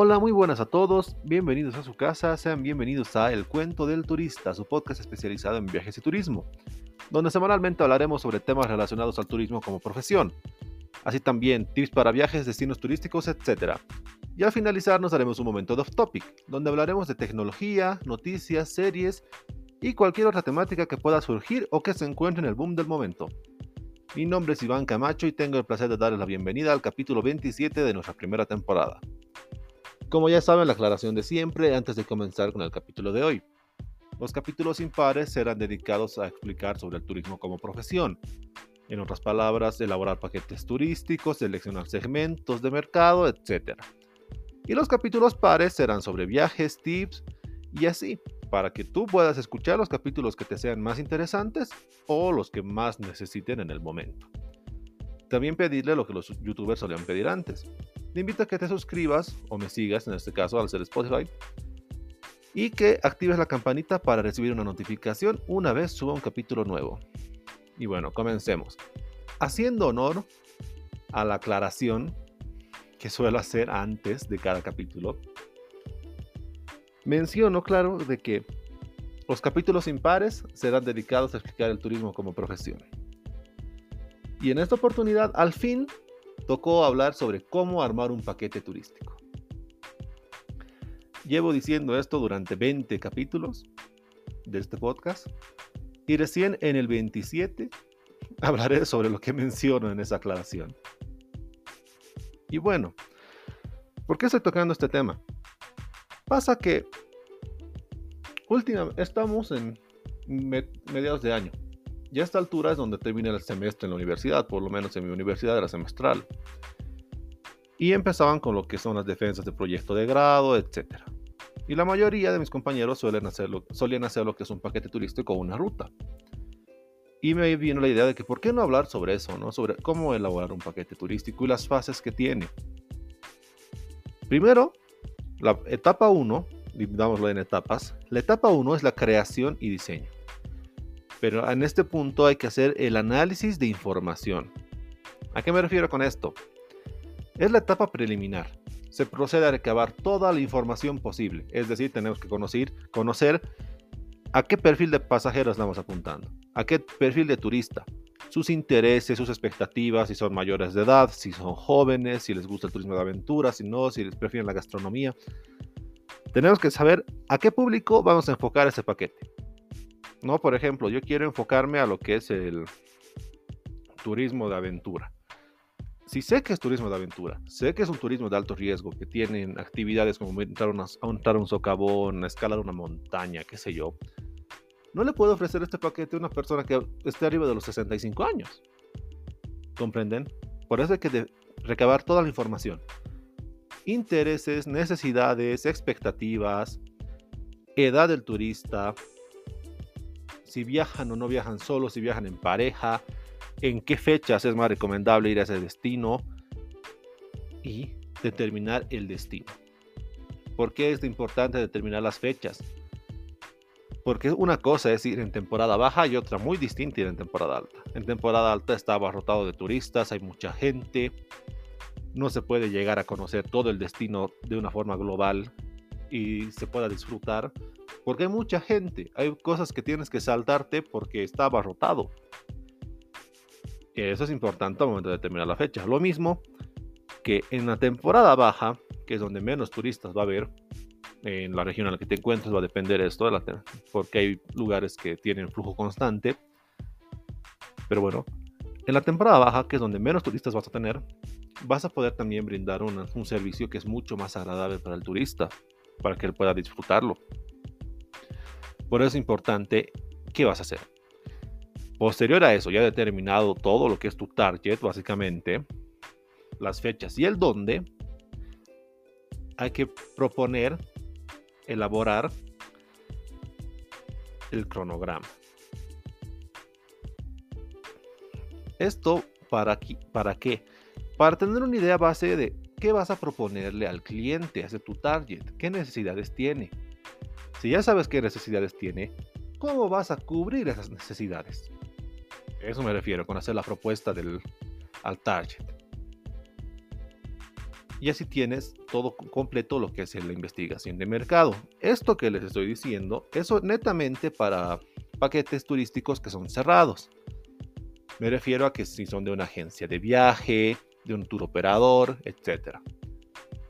Hola, muy buenas a todos, bienvenidos a su casa, sean bienvenidos a El Cuento del Turista, su podcast especializado en viajes y turismo, donde semanalmente hablaremos sobre temas relacionados al turismo como profesión, así también tips para viajes, destinos turísticos, etc. Y al finalizar nos daremos un momento de off topic, donde hablaremos de tecnología, noticias, series y cualquier otra temática que pueda surgir o que se encuentre en el boom del momento. Mi nombre es Iván Camacho y tengo el placer de darles la bienvenida al capítulo 27 de nuestra primera temporada. Como ya saben, la aclaración de siempre antes de comenzar con el capítulo de hoy. Los capítulos impares serán dedicados a explicar sobre el turismo como profesión. En otras palabras, elaborar paquetes turísticos, seleccionar segmentos de mercado, etc. Y los capítulos pares serán sobre viajes, tips y así, para que tú puedas escuchar los capítulos que te sean más interesantes o los que más necesiten en el momento. También pedirle lo que los youtubers solían pedir antes, te invito a que te suscribas o me sigas, en este caso al ser Spotify, y que actives la campanita para recibir una notificación una vez suba un capítulo nuevo. Y bueno, comencemos. Haciendo honor a la aclaración que suelo hacer antes de cada capítulo, menciono, claro, de que los capítulos impares serán dedicados a explicar el turismo como profesión. Y en esta oportunidad, al fin, tocó hablar sobre cómo armar un paquete turístico. Llevo diciendo esto durante 20 capítulos de este podcast y recién en el 27 hablaré sobre lo que menciono en esa aclaración. Y bueno, ¿por qué estoy tocando este tema? Pasa que última, estamos en mediados de año y a esta altura es donde termina el semestre en la universidad, por lo menos en mi universidad era semestral. Y empezaban con lo que son las defensas de proyecto de grado, etc. Y la mayoría de mis compañeros suelen hacerlo, solían hacer lo que es un paquete turístico o una ruta. Y me vino la idea de que por qué no hablar sobre eso, ¿no? Sobre cómo elaborar un paquete turístico y las fases que tiene. Primero, la etapa 1, dividámoslo en etapas. La etapa 1 es la creación y diseño. Pero en este punto hay que hacer el análisis de información. ¿A qué me refiero con esto? Es la etapa preliminar. Se procede a recabar toda la información posible. Es decir, tenemos que conocer, conocer a qué perfil de pasajeros estamos apuntando, a qué perfil de turista, sus intereses, sus expectativas, si son mayores de edad, si son jóvenes, si les gusta el turismo de aventura, si no, si les prefieren la gastronomía. Tenemos que saber a qué público vamos a enfocar ese paquete. ¿No? Por ejemplo, yo quiero enfocarme a lo que es el turismo de aventura. Si sé que es turismo de aventura, sé que es un turismo de alto riesgo, que tienen actividades como a un socavón, escalar una montaña, qué sé yo, no le puedo ofrecer este paquete a una persona que esté arriba de los 65 años. ¿Comprenden? Por eso hay que recabar toda la información. Intereses, necesidades, expectativas, edad del turista, si viajan o no viajan solos, si viajan en pareja, en qué fechas es más recomendable ir a ese destino y determinar el destino. ¿Por qué es importante determinar las fechas? Porque una cosa es ir en temporada baja y otra muy distinta ir en temporada alta. En temporada alta está abarrotado de turistas, hay mucha gente, no se puede llegar a conocer todo el destino de una forma global y se pueda disfrutar porque hay mucha gente, hay cosas que tienes que saltarte porque está abarrotado. Eso es importante al momento de determinar la fecha. Lo mismo que en la temporada baja, que es donde menos turistas va a haber, en la región en la que te encuentres va a depender esto, porque hay lugares que tienen flujo constante. Pero bueno, en la temporada baja, que es donde menos turistas vas a tener, vas a poder también brindar un servicio que es mucho más agradable para el turista, para que él pueda disfrutarlo. Por eso es importante, ¿qué vas a hacer? Posterior a eso, ya determinado todo lo que es tu target, básicamente, las fechas y el dónde, hay que proponer, elaborar el cronograma. Esto para, qué? Para tener una idea base de qué vas a proponerle al cliente, a tu target, qué necesidades tiene, si ya sabes qué necesidades tiene, ¿cómo vas a cubrir esas necesidades? Eso me refiero con hacer la propuesta del, al target. Y así tienes todo completo lo que es la investigación de mercado. Esto que les estoy diciendo, eso netamente para paquetes turísticos que son cerrados. Me refiero a que si son de una agencia de viaje, de un tour operador, etc.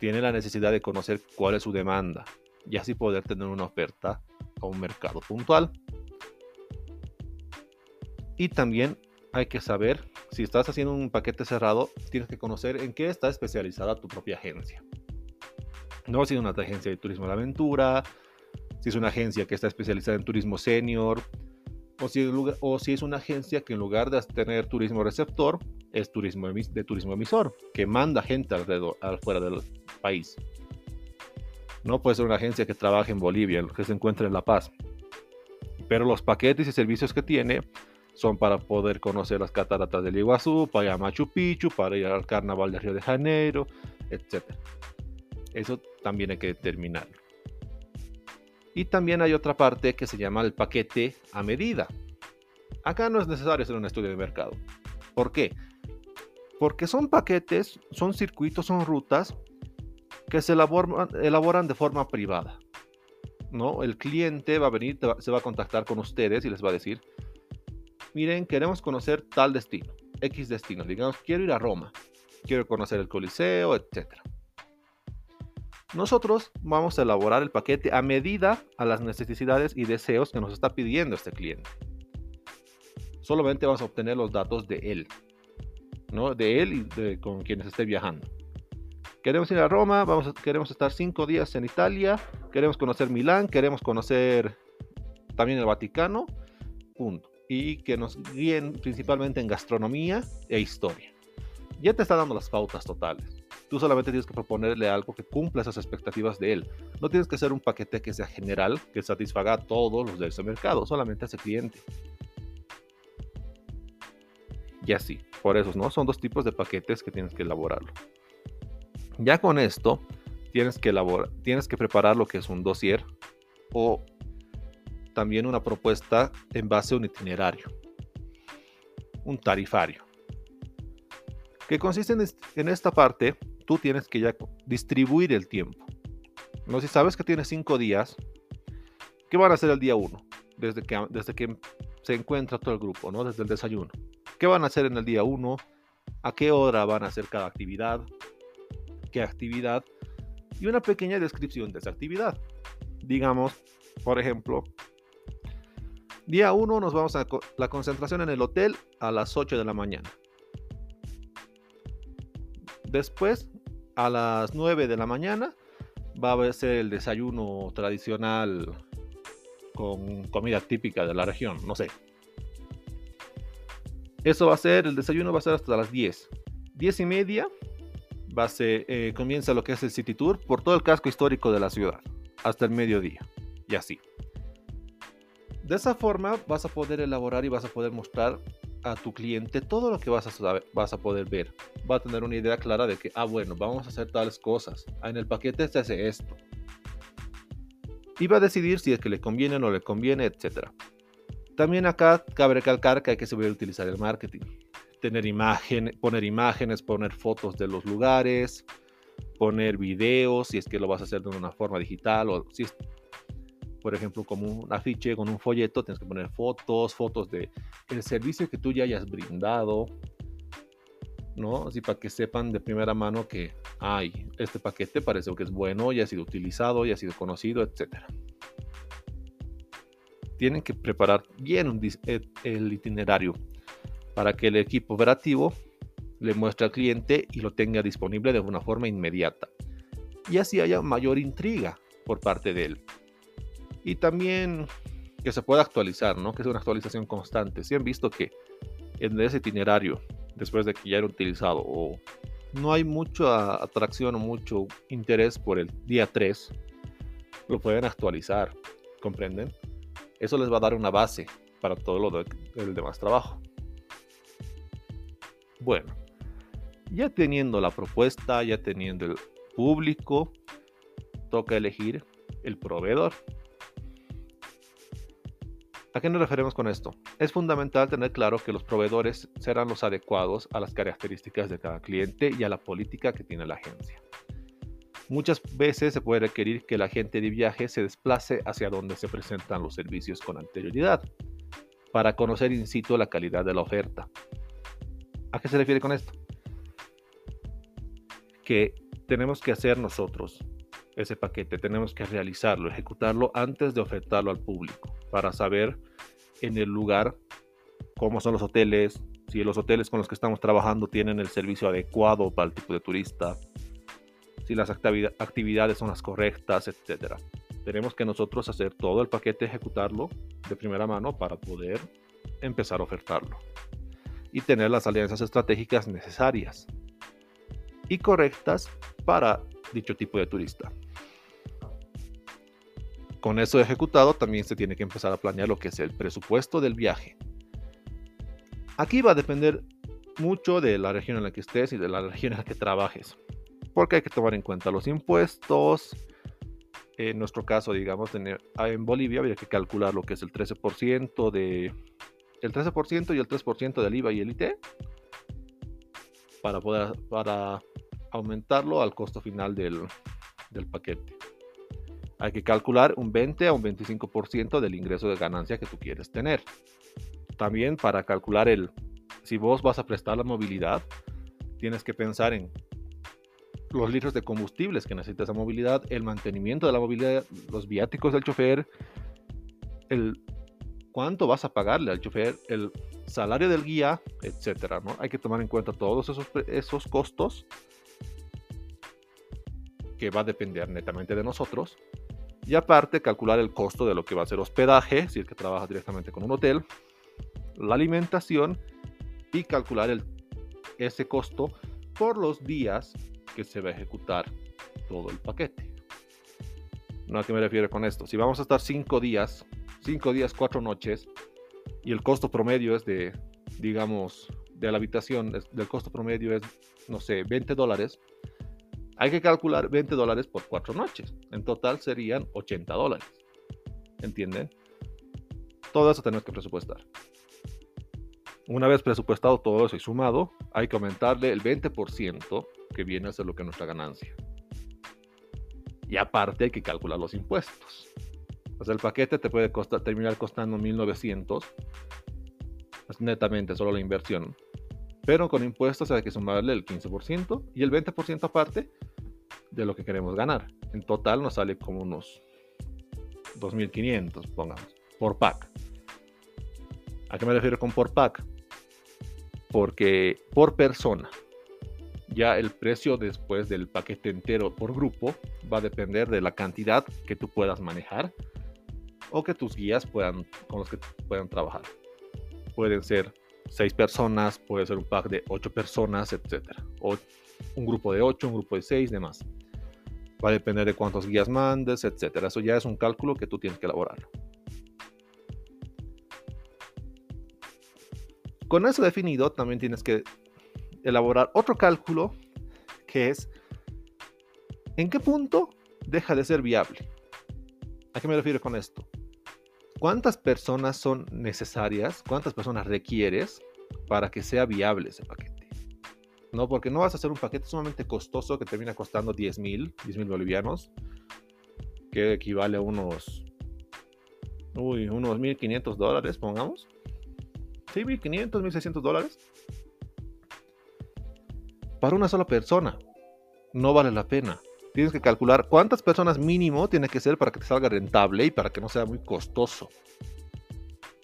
Tiene la necesidad de conocer cuál es su demanda y así poder tener una oferta a un mercado puntual. Y también hay que saber, si estás haciendo un paquete cerrado, tienes que conocer en qué está especializada tu propia agencia. No si es una agencia de turismo de aventura, si es una agencia que está especializada en turismo senior, o si, o si es una agencia que en lugar de tener turismo receptor, es turismo de turismo emisor, que manda gente alrededor, fuera del país. No puede ser una agencia que trabaje en Bolivia, que se encuentre en La Paz. Pero los paquetes y servicios que tiene son para poder conocer las cataratas del Iguazú, para ir a Machu Picchu, para ir al Carnaval de Río de Janeiro, etc. Eso también hay que determinarlo. Y también hay otra parte que se llama el paquete a medida. Acá no es necesario hacer un estudio de mercado. ¿Por qué? Porque son paquetes, son circuitos, son rutas que se elaboran, de forma privada. ¿no? El cliente va a venir, se va a contactar con ustedes y les va a decir, miren, queremos conocer tal destino, X destino, digamos, quiero ir a Roma, quiero conocer el Coliseo, etc. Nosotros vamos a elaborar el paquete a medida a las necesidades y deseos que nos está pidiendo este cliente. Solamente vamos a obtener los datos de él, ¿no? De él y de, con quienes esté viajando. Queremos ir a Roma, vamos queremos estar cinco días en Italia, queremos conocer Milán, queremos conocer también el Vaticano, punto y que nos guíen principalmente en gastronomía e historia. Ya te está dando las pautas totales. Tú solamente tienes que proponerle algo que cumpla esas expectativas de él. No tienes que hacer un paquete que sea general, que satisfaga a todos los de ese mercado, solamente a ese cliente. Y así, por eso, ¿no? Son dos tipos de paquetes que tienes que elaborarlo. Ya con esto, tienes que elaborar, tienes que preparar lo que es un dossier o también una propuesta en base a un itinerario, un tarifario, que consiste en, esta parte, tú tienes que ya distribuir el tiempo. No si sabes que tienes cinco días, ¿qué van a hacer el día uno? Desde que, desde que se encuentra todo el grupo, ¿no? Desde el desayuno. ¿Qué van a hacer en el día uno? ¿A qué hora van a hacer cada actividad? ¿Qué actividad? Y una pequeña descripción de esa actividad. Digamos, por ejemplo, Día 1 nos vamos a la concentración en el hotel a las 8 de la mañana. Después, a las 9 de la mañana, va a ser el desayuno tradicional con comida típica de la región, no sé. Eso va a ser, el desayuno va a ser hasta las 10. 10 y media ser, eh, comienza lo que es el City Tour por todo el casco histórico de la ciudad, hasta el mediodía, y así. De esa forma vas a poder elaborar y vas a poder mostrar a tu cliente todo lo que vas a, vas a poder ver. Va a tener una idea clara de que, ah, bueno, vamos a hacer tales cosas. Ah, en el paquete se hace esto. Y va a decidir si es que le conviene o no le conviene, etc. También acá cabe recalcar que hay que saber utilizar el marketing. Tener imagen, poner imágenes, poner fotos de los lugares, poner videos, si es que lo vas a hacer de una forma digital o si es por ejemplo, como un afiche con un folleto, tienes que poner fotos, fotos de el servicio que tú ya hayas brindado, ¿no? Así para que sepan de primera mano que, ay, este paquete parece que es bueno, ya ha sido utilizado, ya ha sido conocido, etc. Tienen que preparar bien el itinerario para que el equipo operativo le muestre al cliente y lo tenga disponible de una forma inmediata. Y así haya mayor intriga por parte de él y también que se pueda actualizar, ¿no? Que sea una actualización constante. Si han visto que en ese itinerario, después de que ya era utilizado, o no hay mucha atracción o mucho interés por el día 3, lo pueden actualizar, ¿comprenden? Eso les va a dar una base para todo lo del demás trabajo. Bueno, ya teniendo la propuesta, ya teniendo el público, toca elegir el proveedor. ¿A qué nos referimos con esto? Es fundamental tener claro que los proveedores serán los adecuados a las características de cada cliente y a la política que tiene la agencia. Muchas veces se puede requerir que el agente de viaje se desplace hacia donde se presentan los servicios con anterioridad para conocer in situ la calidad de la oferta. ¿A qué se refiere con esto? Que tenemos que hacer nosotros ese paquete, tenemos que realizarlo, ejecutarlo antes de ofertarlo al público para saber en el lugar cómo son los hoteles, si los hoteles con los que estamos trabajando tienen el servicio adecuado para el tipo de turista, si las actividades son las correctas, etc. Tenemos que nosotros hacer todo el paquete, ejecutarlo de primera mano para poder empezar a ofertarlo y tener las alianzas estratégicas necesarias y correctas para dicho tipo de turista. Con eso ejecutado también se tiene que empezar a planear lo que es el presupuesto del viaje. Aquí va a depender mucho de la región en la que estés y de la región en la que trabajes. Porque hay que tomar en cuenta los impuestos. En nuestro caso, digamos, en Bolivia habría que calcular lo que es el 13% de el 13% y el 3% del IVA y el IT para poder para aumentarlo al costo final del, del paquete hay que calcular un 20 a un 25% del ingreso de ganancia que tú quieres tener. También para calcular el, si vos vas a prestar la movilidad, tienes que pensar en los litros de combustibles que necesita esa movilidad, el mantenimiento de la movilidad, los viáticos del chofer, el cuánto vas a pagarle al chofer, el salario del guía, etcétera, ¿no? Hay que tomar en cuenta todos esos, esos costos que va a depender netamente de nosotros y aparte, calcular el costo de lo que va a ser hospedaje, si es que trabaja directamente con un hotel, la alimentación y calcular ese costo por los días que se va a ejecutar todo el paquete. ¿No a qué me refiero con esto? Si vamos a estar 5 días, 5 días, 4 noches, y el costo promedio es de, digamos, de la habitación, del costo promedio es, no sé, 20 dólares, hay que calcular 20 dólares por cuatro noches. En total serían 80 dólares. ¿Entienden? Todo eso tenemos que presupuestar. Una vez presupuestado todo eso y sumado, hay que aumentarle el 20% que viene a ser lo que es nuestra ganancia. Y aparte hay que calcular los impuestos. O el paquete te puede terminar costando 1900. Es netamente solo la inversión. Pero con impuestos hay que sumarle el 15% y el 20% aparte de lo que queremos ganar. En total nos sale como unos 2.500, pongamos, por pack. ¿A qué me refiero con por pack? Porque por persona, ya el precio después del paquete entero por grupo va a depender de la cantidad que tú puedas manejar o que tus guías puedan, con los que puedan trabajar. Pueden ser seis personas, puede ser un pack de ocho personas, etc. O un grupo de ocho, un grupo de seis, demás. Va a depender de cuántos guías mandes, etc. Eso ya es un cálculo que tú tienes que elaborar. Con eso definido, también tienes que elaborar otro cálculo que es ¿en qué punto deja de ser viable? ¿A qué me refiero con esto? ¿Cuántas personas son necesarias? ¿Cuántas personas requieres para que sea viable ese paquete? No, porque no vas a hacer un paquete sumamente costoso que termina costando 10 mil, 10 mil bolivianos, que equivale a unos, uy, unos 1500 dólares, pongamos. Sí, 1500, 1600 dólares. Para una sola persona. No vale la pena tienes que calcular cuántas personas mínimo tiene que ser para que te salga rentable y para que no sea muy costoso.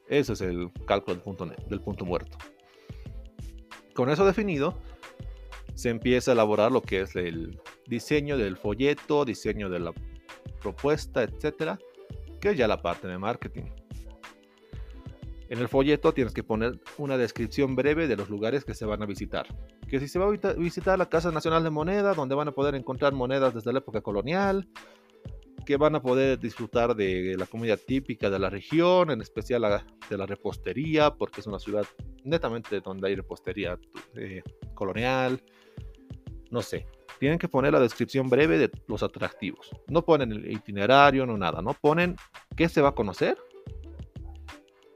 Ese es el cálculo del punto, del punto muerto. Con eso definido, se empieza a elaborar lo que es el diseño del folleto, diseño de la propuesta, etcétera, que es ya la parte de marketing. En el folleto tienes que poner una descripción breve de los lugares que se van a visitar. Que si se va a visitar la Casa Nacional de Moneda, donde van a poder encontrar monedas desde la época colonial, que van a poder disfrutar de la comida típica de la región, en especial de la repostería, porque es una ciudad netamente donde hay repostería eh, colonial. No sé, tienen que poner la descripción breve de los atractivos. No ponen el itinerario, no nada, no ponen qué se va a conocer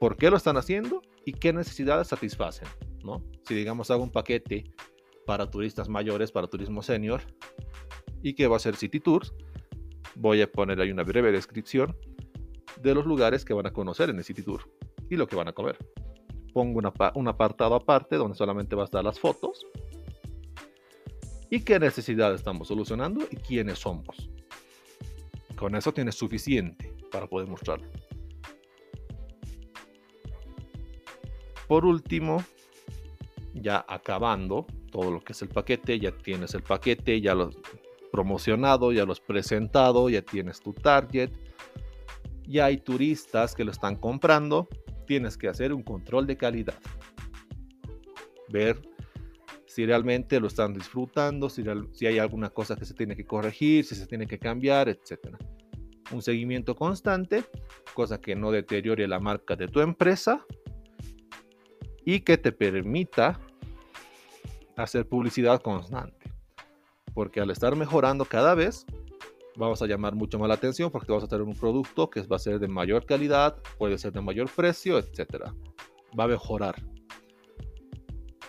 por qué lo están haciendo y qué necesidades satisfacen, ¿no? Si digamos hago un paquete para turistas mayores, para turismo senior, y que va a ser City Tours, voy a poner ahí una breve descripción de los lugares que van a conocer en el City Tour y lo que van a comer. Pongo un apartado aparte donde solamente va a estar las fotos y qué necesidad estamos solucionando y quiénes somos. Con eso tienes suficiente para poder mostrarlo. Por último, ya acabando todo lo que es el paquete, ya tienes el paquete, ya lo promocionado, ya lo presentado, ya tienes tu target, ya hay turistas que lo están comprando, tienes que hacer un control de calidad. Ver si realmente lo están disfrutando, si, si hay alguna cosa que se tiene que corregir, si se tiene que cambiar, etc. Un seguimiento constante, cosa que no deteriore la marca de tu empresa y que te permita hacer publicidad constante. Porque al estar mejorando cada vez, vamos a llamar mucho más la atención porque vamos a tener un producto que va a ser de mayor calidad, puede ser de mayor precio, etc. Va a mejorar.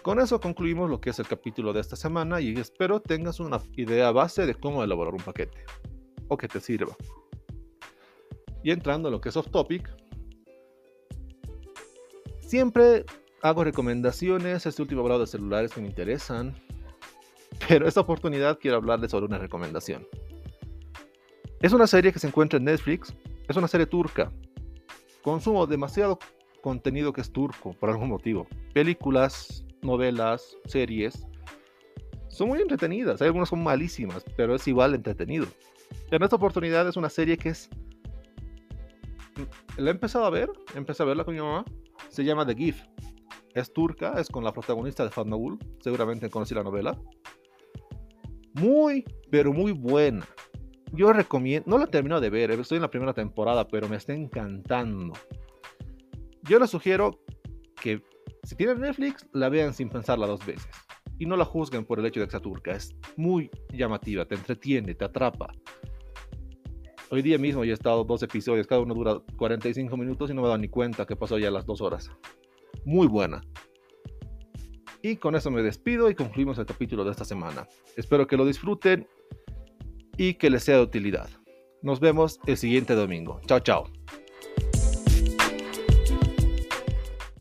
Con eso concluimos lo que es el capítulo de esta semana y espero tengas una idea base de cómo elaborar un paquete o que te sirva. Y entrando en lo que es off topic, siempre hago recomendaciones. Este último hablado de celulares que me interesan. Pero esta oportunidad quiero hablarles sobre una recomendación. Es una serie que se encuentra en Netflix. Es una serie turca. Consumo demasiado contenido que es turco por algún motivo. Películas, novelas, series. Son muy entretenidas. Hay algunas son malísimas, pero es igual entretenido. En esta oportunidad es una serie que es... La he empezado a ver. Empecé a verla con mi mamá. Se llama The Gift es turca, es con la protagonista de Fatma Gul, seguramente conocí la novela. Muy, pero muy buena. Yo recomiendo, no la termino de ver, estoy en la primera temporada, pero me está encantando. Yo les sugiero que si tienen Netflix, la vean sin pensarla dos veces. Y no la juzguen por el hecho de que sea turca. Es muy llamativa, te entretiene, te atrapa. Hoy día mismo he estado dos episodios, cada uno dura 45 minutos y no me he dado ni cuenta que pasó ya las dos horas muy buena. Y con eso me despido y concluimos el capítulo de esta semana. Espero que lo disfruten y que les sea de utilidad. Nos vemos el siguiente domingo. Chao, chao.